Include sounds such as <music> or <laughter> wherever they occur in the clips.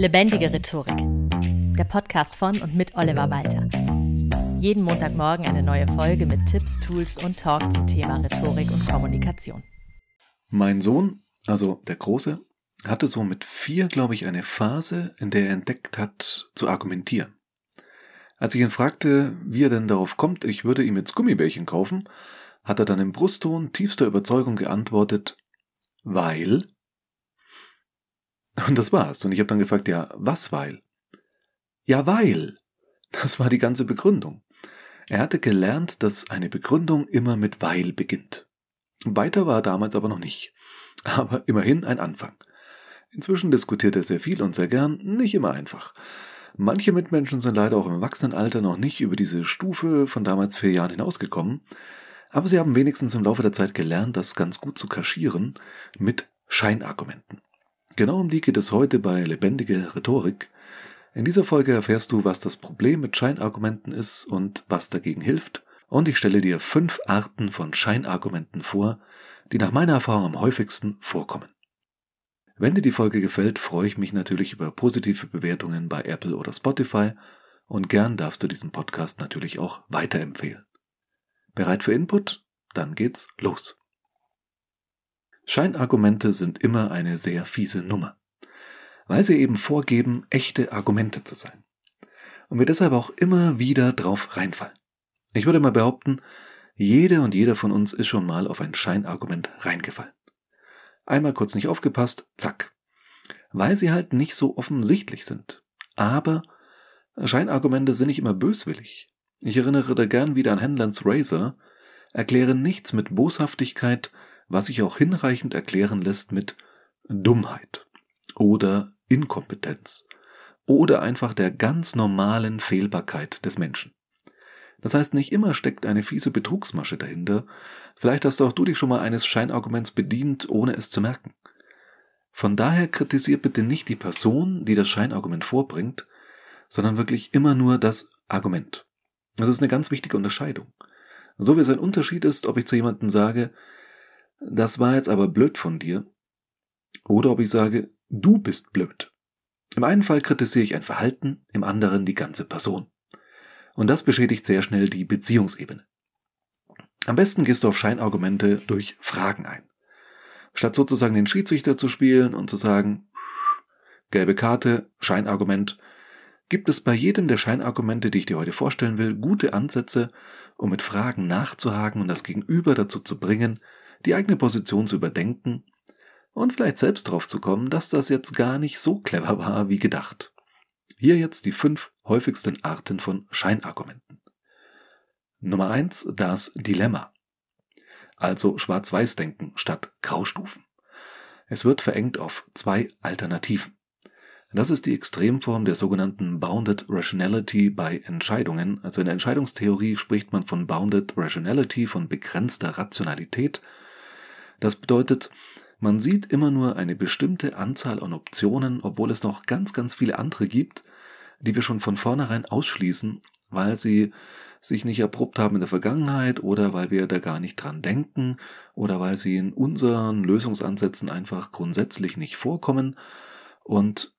Lebendige Rhetorik. Der Podcast von und mit Oliver Walter. Jeden Montagmorgen eine neue Folge mit Tipps, Tools und Talk zum Thema Rhetorik und Kommunikation. Mein Sohn, also der Große, hatte so mit vier, glaube ich, eine Phase, in der er entdeckt hat, zu argumentieren. Als ich ihn fragte, wie er denn darauf kommt, ich würde ihm jetzt Gummibärchen kaufen, hat er dann im Brustton tiefster Überzeugung geantwortet, weil und das war's. Und ich habe dann gefragt, ja, was weil? Ja, weil. Das war die ganze Begründung. Er hatte gelernt, dass eine Begründung immer mit weil beginnt. Weiter war er damals aber noch nicht. Aber immerhin ein Anfang. Inzwischen diskutiert er sehr viel und sehr gern, nicht immer einfach. Manche Mitmenschen sind leider auch im Erwachsenenalter noch nicht über diese Stufe von damals vier Jahren hinausgekommen, aber sie haben wenigstens im Laufe der Zeit gelernt, das ganz gut zu kaschieren mit Scheinargumenten. Genau um die geht es heute bei Lebendige Rhetorik. In dieser Folge erfährst du, was das Problem mit Scheinargumenten ist und was dagegen hilft. Und ich stelle dir fünf Arten von Scheinargumenten vor, die nach meiner Erfahrung am häufigsten vorkommen. Wenn dir die Folge gefällt, freue ich mich natürlich über positive Bewertungen bei Apple oder Spotify und gern darfst du diesen Podcast natürlich auch weiterempfehlen. Bereit für Input? Dann geht's los. Scheinargumente sind immer eine sehr fiese Nummer, weil sie eben vorgeben, echte Argumente zu sein. Und wir deshalb auch immer wieder drauf reinfallen. Ich würde mal behaupten, jede und jeder von uns ist schon mal auf ein Scheinargument reingefallen. Einmal kurz nicht aufgepasst, zack. Weil sie halt nicht so offensichtlich sind. Aber Scheinargumente sind nicht immer böswillig. Ich erinnere da gern wieder an Henlands Razor, erkläre nichts mit Boshaftigkeit, was sich auch hinreichend erklären lässt mit Dummheit oder Inkompetenz oder einfach der ganz normalen Fehlbarkeit des Menschen. Das heißt, nicht immer steckt eine fiese Betrugsmasche dahinter. Vielleicht hast auch du dich schon mal eines Scheinarguments bedient, ohne es zu merken. Von daher kritisiert bitte nicht die Person, die das Scheinargument vorbringt, sondern wirklich immer nur das Argument. Das ist eine ganz wichtige Unterscheidung. So wie es ein Unterschied ist, ob ich zu jemandem sage, das war jetzt aber blöd von dir. Oder ob ich sage, du bist blöd. Im einen Fall kritisiere ich ein Verhalten, im anderen die ganze Person. Und das beschädigt sehr schnell die Beziehungsebene. Am besten gehst du auf Scheinargumente durch Fragen ein. Statt sozusagen den Schiedsrichter zu spielen und zu sagen, gelbe Karte, Scheinargument, gibt es bei jedem der Scheinargumente, die ich dir heute vorstellen will, gute Ansätze, um mit Fragen nachzuhaken und das Gegenüber dazu zu bringen, die eigene Position zu überdenken und vielleicht selbst drauf zu kommen, dass das jetzt gar nicht so clever war wie gedacht. Hier jetzt die fünf häufigsten Arten von Scheinargumenten. Nummer eins, das Dilemma. Also Schwarz-Weiß-Denken statt Graustufen. Es wird verengt auf zwei Alternativen. Das ist die Extremform der sogenannten Bounded Rationality bei Entscheidungen. Also in der Entscheidungstheorie spricht man von Bounded Rationality, von begrenzter Rationalität das bedeutet, man sieht immer nur eine bestimmte Anzahl an Optionen, obwohl es noch ganz, ganz viele andere gibt, die wir schon von vornherein ausschließen, weil sie sich nicht erprobt haben in der Vergangenheit oder weil wir da gar nicht dran denken oder weil sie in unseren Lösungsansätzen einfach grundsätzlich nicht vorkommen. Und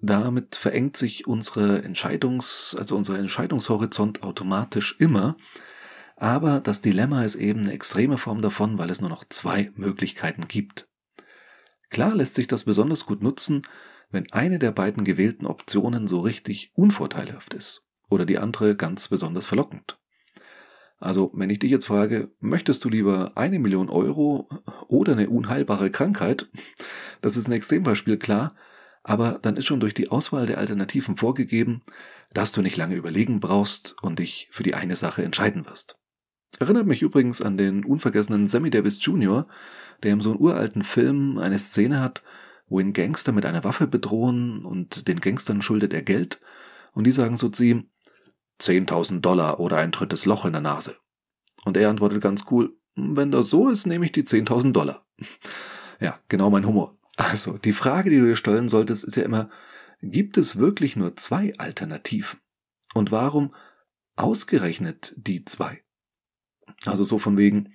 damit verengt sich unsere Entscheidungs, also unser Entscheidungshorizont automatisch immer, aber das Dilemma ist eben eine extreme Form davon, weil es nur noch zwei Möglichkeiten gibt. Klar lässt sich das besonders gut nutzen, wenn eine der beiden gewählten Optionen so richtig unvorteilhaft ist oder die andere ganz besonders verlockend. Also, wenn ich dich jetzt frage, möchtest du lieber eine Million Euro oder eine unheilbare Krankheit? Das ist ein Extrembeispiel, klar, aber dann ist schon durch die Auswahl der Alternativen vorgegeben, dass du nicht lange überlegen brauchst und dich für die eine Sache entscheiden wirst. Erinnert mich übrigens an den unvergessenen Sammy Davis Jr., der in so einem uralten Film eine Szene hat, wo ihn Gangster mit einer Waffe bedrohen und den Gangstern schuldet er Geld und die sagen so zu ihm, 10.000 Dollar oder ein drittes Loch in der Nase. Und er antwortet ganz cool, wenn das so ist, nehme ich die 10.000 Dollar. <laughs> Ja, genau mein Humor. Also, die Frage, die du dir stellen solltest, ist ja immer, gibt es wirklich nur zwei Alternativen? Und warum ausgerechnet die zwei? Also so von wegen,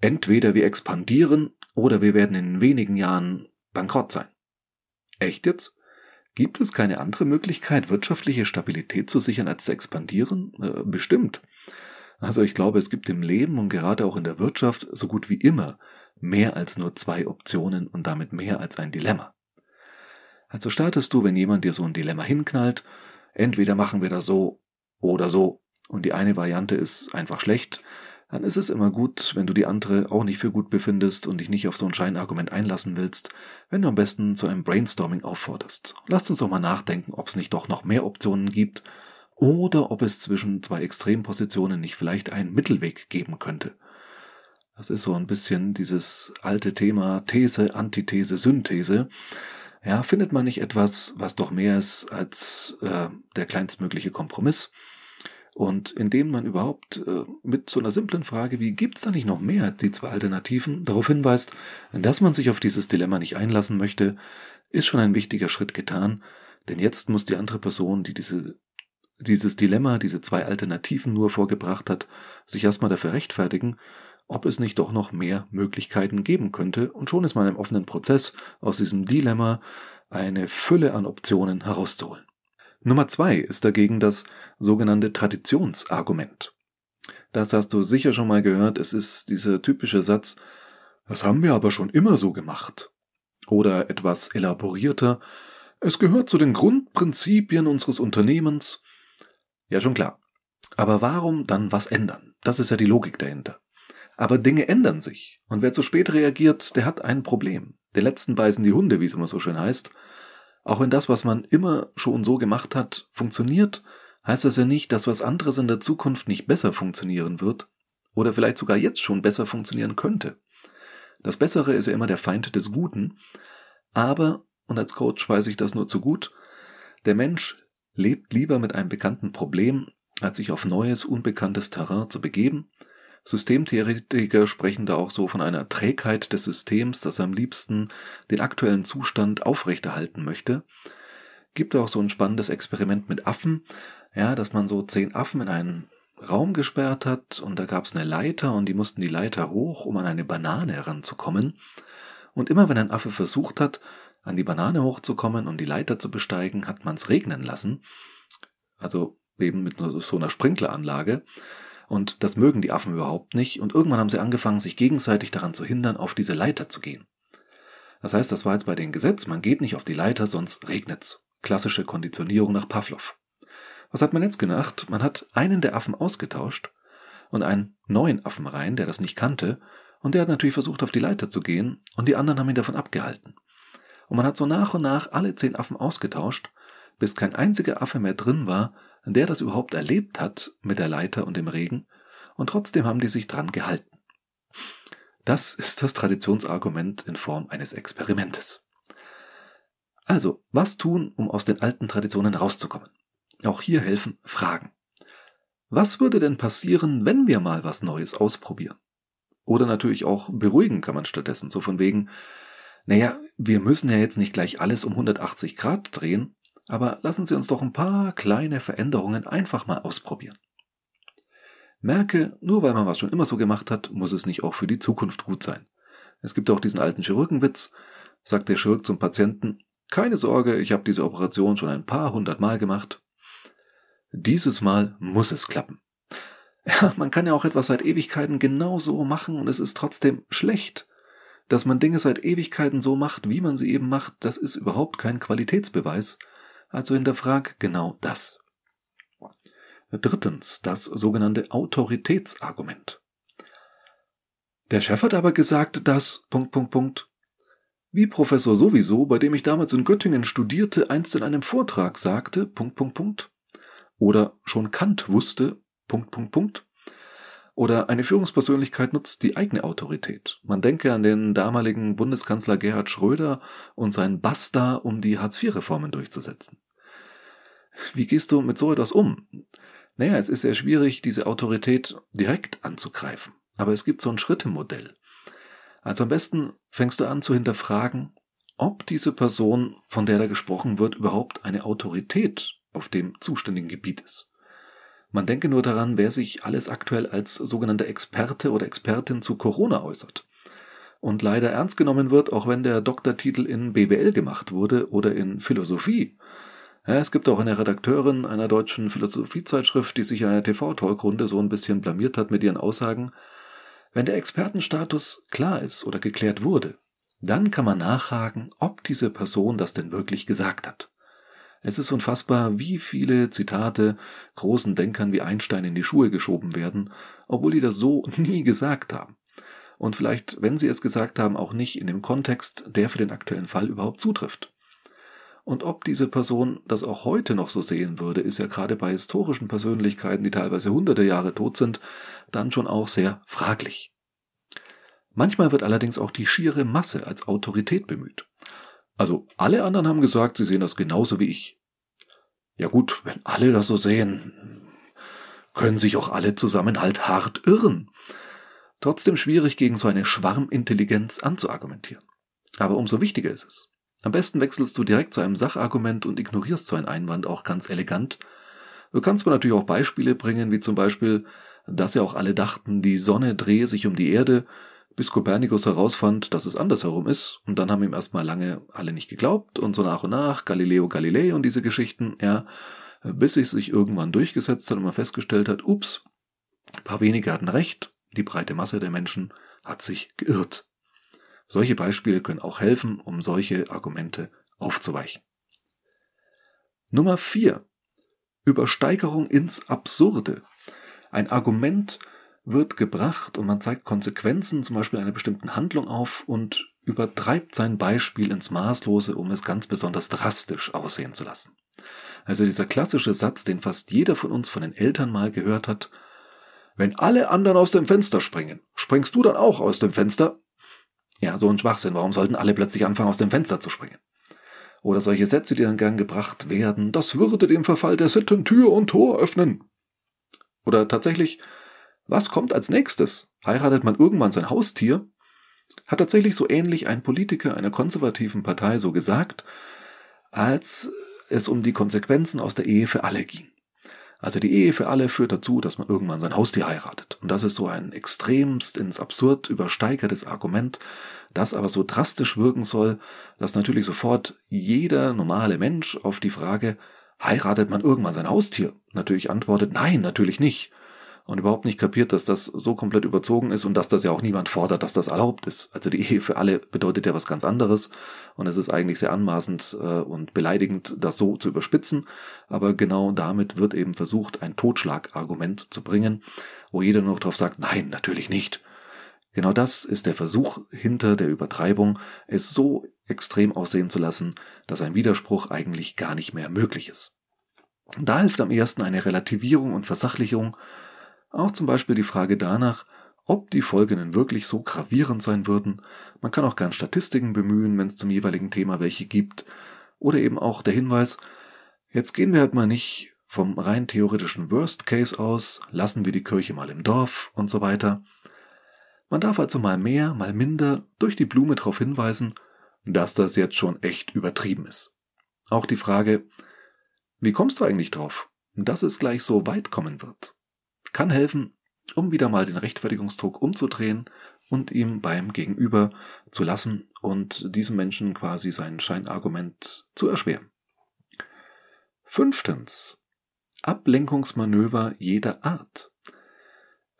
entweder wir expandieren oder wir werden in wenigen Jahren bankrott sein. Echt jetzt? Gibt es keine andere Möglichkeit, wirtschaftliche Stabilität zu sichern, als zu expandieren? Äh, bestimmt. Also ich glaube, es gibt im Leben und gerade auch in der Wirtschaft so gut wie immer mehr als nur zwei Optionen und damit mehr als ein Dilemma. Also startest du, wenn jemand dir so ein Dilemma hinknallt, entweder machen wir das so oder so und die eine Variante ist einfach schlecht, dann ist es immer gut, wenn du die andere auch nicht für gut befindest und dich nicht auf so ein Scheinargument einlassen willst, wenn du am besten zu einem Brainstorming aufforderst. Lasst uns doch mal nachdenken, ob es nicht doch noch mehr Optionen gibt oder ob es zwischen zwei Extrempositionen nicht vielleicht einen Mittelweg geben könnte. Das ist so ein bisschen dieses alte Thema These, Antithese, Synthese. Ja, findet man nicht etwas, was doch mehr ist als äh, der kleinstmögliche Kompromiss? Und indem man überhaupt äh, mit so einer simplen Frage wie gibt's da nicht noch mehr die zwei Alternativen darauf hinweist, dass man sich auf dieses Dilemma nicht einlassen möchte, ist schon ein wichtiger Schritt getan, denn jetzt muss die andere Person, die diese, dieses Dilemma, diese zwei Alternativen nur vorgebracht hat, sich erstmal dafür rechtfertigen, ob es nicht doch noch mehr Möglichkeiten geben könnte, und schon ist man im offenen Prozess, aus diesem Dilemma eine Fülle an Optionen herauszuholen. Nummer zwei ist dagegen das sogenannte Traditionsargument. Das hast du sicher schon mal gehört. Es ist dieser typische Satz, das haben wir aber schon immer so gemacht. Oder etwas elaborierter, es gehört zu den Grundprinzipien unseres Unternehmens. Ja, schon klar. Aber warum dann was ändern? Das ist ja die Logik dahinter. Aber Dinge ändern sich. Und wer zu spät reagiert, der hat ein Problem. Den letzten beißen die Hunde, wie es immer so schön heißt. Auch wenn das, was man immer schon so gemacht hat, funktioniert, heißt das ja nicht, dass was anderes in der Zukunft nicht besser funktionieren wird oder vielleicht sogar jetzt schon besser funktionieren könnte. Das Bessere ist ja immer der Feind des Guten, aber, und als Coach weiß ich das nur zu gut, der Mensch lebt lieber mit einem bekannten Problem, als sich auf neues, unbekanntes Terrain zu begeben Systemtheoretiker sprechen da auch so von einer Trägheit des Systems, das am liebsten den aktuellen Zustand aufrechterhalten möchte. Gibt auch so ein spannendes Experiment mit Affen, ja, dass man so zehn Affen in einen Raum gesperrt hat und da gab es eine Leiter und die mussten die Leiter hoch, um an eine Banane heranzukommen. Und immer wenn ein Affe versucht hat, an die Banane hochzukommen und die Leiter zu besteigen, hat man es regnen lassen. Also eben mit so einer Sprinkleranlage. Und das mögen die Affen überhaupt nicht. Und irgendwann haben sie angefangen, sich gegenseitig daran zu hindern, auf diese Leiter zu gehen. Das heißt, das war jetzt bei den Gesetz, man geht nicht auf die Leiter, sonst regnet's. Klassische Konditionierung nach Pavlov. Was hat man jetzt gemacht? Man hat einen der Affen ausgetauscht und einen neuen Affen rein, der das nicht kannte, und der hat natürlich versucht, auf die Leiter zu gehen, und die anderen haben ihn davon abgehalten. Und man hat so nach und nach alle zehn Affen ausgetauscht, bis kein einziger Affe mehr drin war, der das überhaupt erlebt hat mit der Leiter und dem Regen, und trotzdem haben die sich dran gehalten. Das ist das Traditionsargument in Form eines Experimentes. Also, was tun, um aus den alten Traditionen rauszukommen? Auch hier helfen Fragen. Was würde denn passieren, wenn wir mal was Neues ausprobieren? Oder natürlich auch beruhigen kann man stattdessen, so von wegen, naja, wir müssen ja jetzt nicht gleich alles um 180 Grad drehen, aber lassen Sie uns doch ein paar kleine Veränderungen einfach mal ausprobieren. Merke, nur weil man was schon immer so gemacht hat, muss es nicht auch für die Zukunft gut sein. Es gibt auch diesen alten Chirurgenwitz, sagt der Chirurg zum Patienten, keine Sorge, ich habe diese Operation schon ein paar hundert Mal gemacht. Dieses Mal muss es klappen. Ja, man kann ja auch etwas seit Ewigkeiten genau so machen und es ist trotzdem schlecht. Dass man Dinge seit Ewigkeiten so macht, wie man sie eben macht, das ist überhaupt kein Qualitätsbeweis, also hinterfrag genau das. Drittens, das sogenannte Autoritätsargument. Der Chef hat aber gesagt, dass, Punkt, Punkt, Punkt, wie Professor sowieso, bei dem ich damals in Göttingen studierte, einst in einem Vortrag sagte, Punkt, Punkt, Punkt, oder schon Kant wusste, Punkt, Punkt, Punkt, oder eine Führungspersönlichkeit nutzt die eigene Autorität. Man denke an den damaligen Bundeskanzler Gerhard Schröder und seinen Basta, um die Hartz-IV-Reformen durchzusetzen. Wie gehst du mit so etwas um? Naja, es ist sehr schwierig, diese Autorität direkt anzugreifen. Aber es gibt so ein Schrittemodell. Also am besten fängst du an zu hinterfragen, ob diese Person, von der da gesprochen wird, überhaupt eine Autorität auf dem zuständigen Gebiet ist. Man denke nur daran, wer sich alles aktuell als sogenannter Experte oder Expertin zu Corona äußert. und leider ernst genommen wird, auch wenn der Doktortitel in BWL gemacht wurde oder in Philosophie. Ja, es gibt auch eine Redakteurin einer deutschen Philosophiezeitschrift, die sich in einer TV-Talkrunde so ein bisschen blamiert hat mit ihren Aussagen. Wenn der Expertenstatus klar ist oder geklärt wurde, dann kann man nachhaken, ob diese Person das denn wirklich gesagt hat. Es ist unfassbar, wie viele Zitate großen Denkern wie Einstein in die Schuhe geschoben werden, obwohl die das so <laughs> nie gesagt haben. Und vielleicht, wenn sie es gesagt haben, auch nicht in dem Kontext, der für den aktuellen Fall überhaupt zutrifft. Und ob diese Person das auch heute noch so sehen würde, ist ja gerade bei historischen Persönlichkeiten, die teilweise hunderte Jahre tot sind, dann schon auch sehr fraglich. Manchmal wird allerdings auch die schiere Masse als Autorität bemüht. Also alle anderen haben gesagt, sie sehen das genauso wie ich. Ja gut, wenn alle das so sehen, können sich auch alle zusammen halt hart irren. Trotzdem schwierig gegen so eine Schwarmintelligenz anzuargumentieren. Aber umso wichtiger ist es. Am besten wechselst du direkt zu einem Sachargument und ignorierst so einen Einwand auch ganz elegant. Du kannst mir natürlich auch Beispiele bringen, wie zum Beispiel, dass ja auch alle dachten, die Sonne drehe sich um die Erde bis Kopernikus herausfand, dass es andersherum ist, und dann haben ihm erstmal lange alle nicht geglaubt, und so nach und nach Galileo Galilei und diese Geschichten, ja, bis sich sich irgendwann durchgesetzt hat und man festgestellt hat, ups, ein paar wenige hatten recht, die breite Masse der Menschen hat sich geirrt. Solche Beispiele können auch helfen, um solche Argumente aufzuweichen. Nummer vier: Übersteigerung ins Absurde. Ein Argument wird gebracht und man zeigt Konsequenzen, zum Beispiel einer bestimmten Handlung auf und übertreibt sein Beispiel ins Maßlose, um es ganz besonders drastisch aussehen zu lassen. Also dieser klassische Satz, den fast jeder von uns von den Eltern mal gehört hat, wenn alle anderen aus dem Fenster springen, springst du dann auch aus dem Fenster? Ja, so ein Schwachsinn. Warum sollten alle plötzlich anfangen, aus dem Fenster zu springen? Oder solche Sätze, die dann gern gebracht werden, das würde dem Verfall der Sitten Tür und Tor öffnen. Oder tatsächlich, was kommt als nächstes? Heiratet man irgendwann sein Haustier? Hat tatsächlich so ähnlich ein Politiker einer konservativen Partei so gesagt, als es um die Konsequenzen aus der Ehe für alle ging. Also die Ehe für alle führt dazu, dass man irgendwann sein Haustier heiratet. Und das ist so ein extremst ins Absurd übersteigertes Argument, das aber so drastisch wirken soll, dass natürlich sofort jeder normale Mensch auf die Frage, heiratet man irgendwann sein Haustier, natürlich antwortet, nein, natürlich nicht und überhaupt nicht kapiert, dass das so komplett überzogen ist und dass das ja auch niemand fordert, dass das erlaubt ist. Also die Ehe für alle bedeutet ja was ganz anderes und es ist eigentlich sehr anmaßend äh, und beleidigend, das so zu überspitzen, aber genau damit wird eben versucht, ein Totschlagargument zu bringen, wo jeder noch drauf sagt, nein, natürlich nicht. Genau das ist der Versuch hinter der Übertreibung, es so extrem aussehen zu lassen, dass ein Widerspruch eigentlich gar nicht mehr möglich ist. Da hilft am ersten eine Relativierung und Versachlichung, auch zum Beispiel die Frage danach, ob die Folgen wirklich so gravierend sein würden. Man kann auch gern Statistiken bemühen, wenn es zum jeweiligen Thema welche gibt. Oder eben auch der Hinweis, jetzt gehen wir halt mal nicht vom rein theoretischen Worst Case aus, lassen wir die Kirche mal im Dorf und so weiter. Man darf also mal mehr, mal minder durch die Blume darauf hinweisen, dass das jetzt schon echt übertrieben ist. Auch die Frage, wie kommst du eigentlich drauf, dass es gleich so weit kommen wird? Kann helfen, um wieder mal den Rechtfertigungsdruck umzudrehen und ihm beim Gegenüber zu lassen und diesem Menschen quasi sein Scheinargument zu erschweren. Fünftens. Ablenkungsmanöver jeder Art.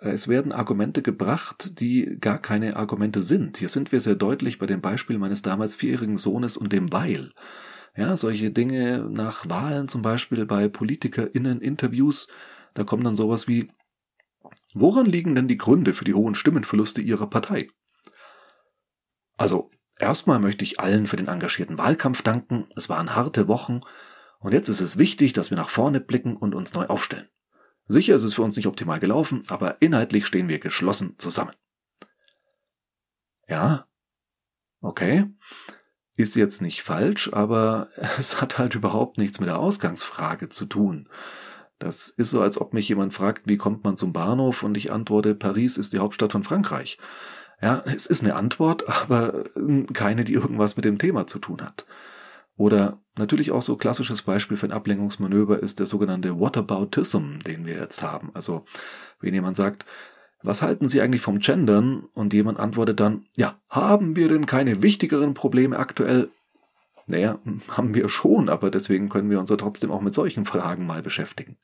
Es werden Argumente gebracht, die gar keine Argumente sind. Hier sind wir sehr deutlich bei dem Beispiel meines damals vierjährigen Sohnes und dem Weil. Ja, solche Dinge nach Wahlen zum Beispiel bei PolitikerInnen-Interviews, da kommt dann sowas wie, Woran liegen denn die Gründe für die hohen Stimmenverluste Ihrer Partei? Also, erstmal möchte ich allen für den engagierten Wahlkampf danken. Es waren harte Wochen und jetzt ist es wichtig, dass wir nach vorne blicken und uns neu aufstellen. Sicher ist es für uns nicht optimal gelaufen, aber inhaltlich stehen wir geschlossen zusammen. Ja, okay. Ist jetzt nicht falsch, aber <laughs> es hat halt überhaupt nichts mit der Ausgangsfrage zu tun. Das ist so, als ob mich jemand fragt, wie kommt man zum Bahnhof und ich antworte, Paris ist die Hauptstadt von Frankreich. Ja, es ist eine Antwort, aber hm, keine, die irgendwas mit dem Thema zu tun hat. Oder natürlich auch so klassisches Beispiel für ein Ablenkungsmanöver ist der sogenannte Whataboutism, den wir jetzt haben. Also, wenn jemand sagt, was halten Sie eigentlich vom Gendern? Und jemand antwortet dann, ja, haben wir denn keine wichtigeren Probleme aktuell? Naja, <laughs> haben wir schon, aber deswegen können wir uns ja trotzdem auch mit solchen Fragen mal beschäftigen.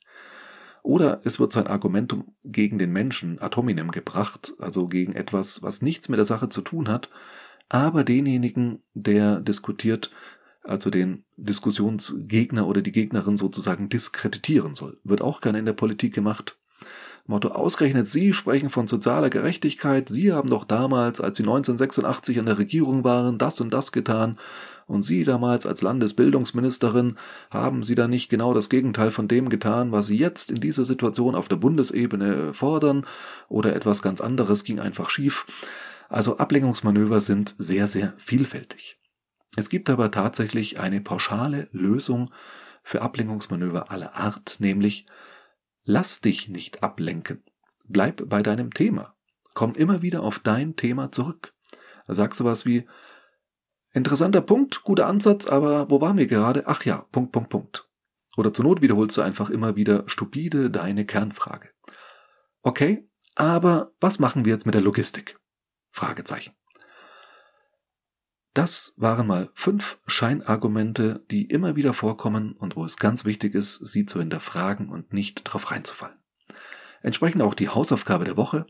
Oder es wird sein Argumentum gegen den Menschen ad hominem gebracht, also gegen etwas, was nichts mit der Sache zu tun hat, aber denjenigen, der diskutiert, also den Diskussionsgegner oder die Gegnerin sozusagen diskreditieren soll. Wird auch gerne in der Politik gemacht. Motto, ausgerechnet Sie sprechen von sozialer Gerechtigkeit. Sie haben doch damals, als Sie 1986 in der Regierung waren, das und das getan. Und Sie damals als Landesbildungsministerin haben Sie da nicht genau das Gegenteil von dem getan, was Sie jetzt in dieser Situation auf der Bundesebene fordern? Oder etwas ganz anderes ging einfach schief? Also Ablenkungsmanöver sind sehr, sehr vielfältig. Es gibt aber tatsächlich eine pauschale Lösung für Ablenkungsmanöver aller Art, nämlich lass dich nicht ablenken. Bleib bei deinem Thema. Komm immer wieder auf dein Thema zurück. Da sagst du was wie, interessanter Punkt, guter Ansatz, aber wo waren wir gerade? Ach ja, Punkt, Punkt, Punkt. Oder zur Not wiederholst du einfach immer wieder stupide deine Kernfrage. Okay, aber was machen wir jetzt mit der Logistik? Fragezeichen. Das waren mal fünf Scheinargumente, die immer wieder vorkommen und wo es ganz wichtig ist, sie zu hinterfragen und nicht drauf reinzufallen. Entsprechend auch die Hausaufgabe der Woche.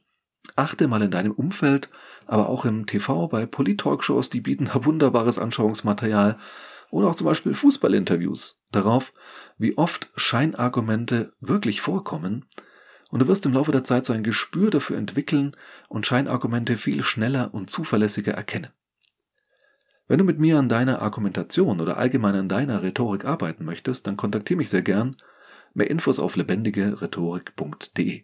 Achte mal in deinem Umfeld, aber auch im TV bei Polit-Talkshows, die bieten da wunderbares Anschauungsmaterial oder auch zum Beispiel Fußballinterviews darauf, wie oft Scheinargumente wirklich vorkommen und du wirst im Laufe der Zeit so ein Gespür dafür entwickeln und Scheinargumente viel schneller und zuverlässiger erkennen. Wenn du mit mir an deiner Argumentation oder allgemein an deiner Rhetorik arbeiten möchtest, dann kontaktiere mich sehr gern. Mehr Infos auf lebendigerhetorik.de.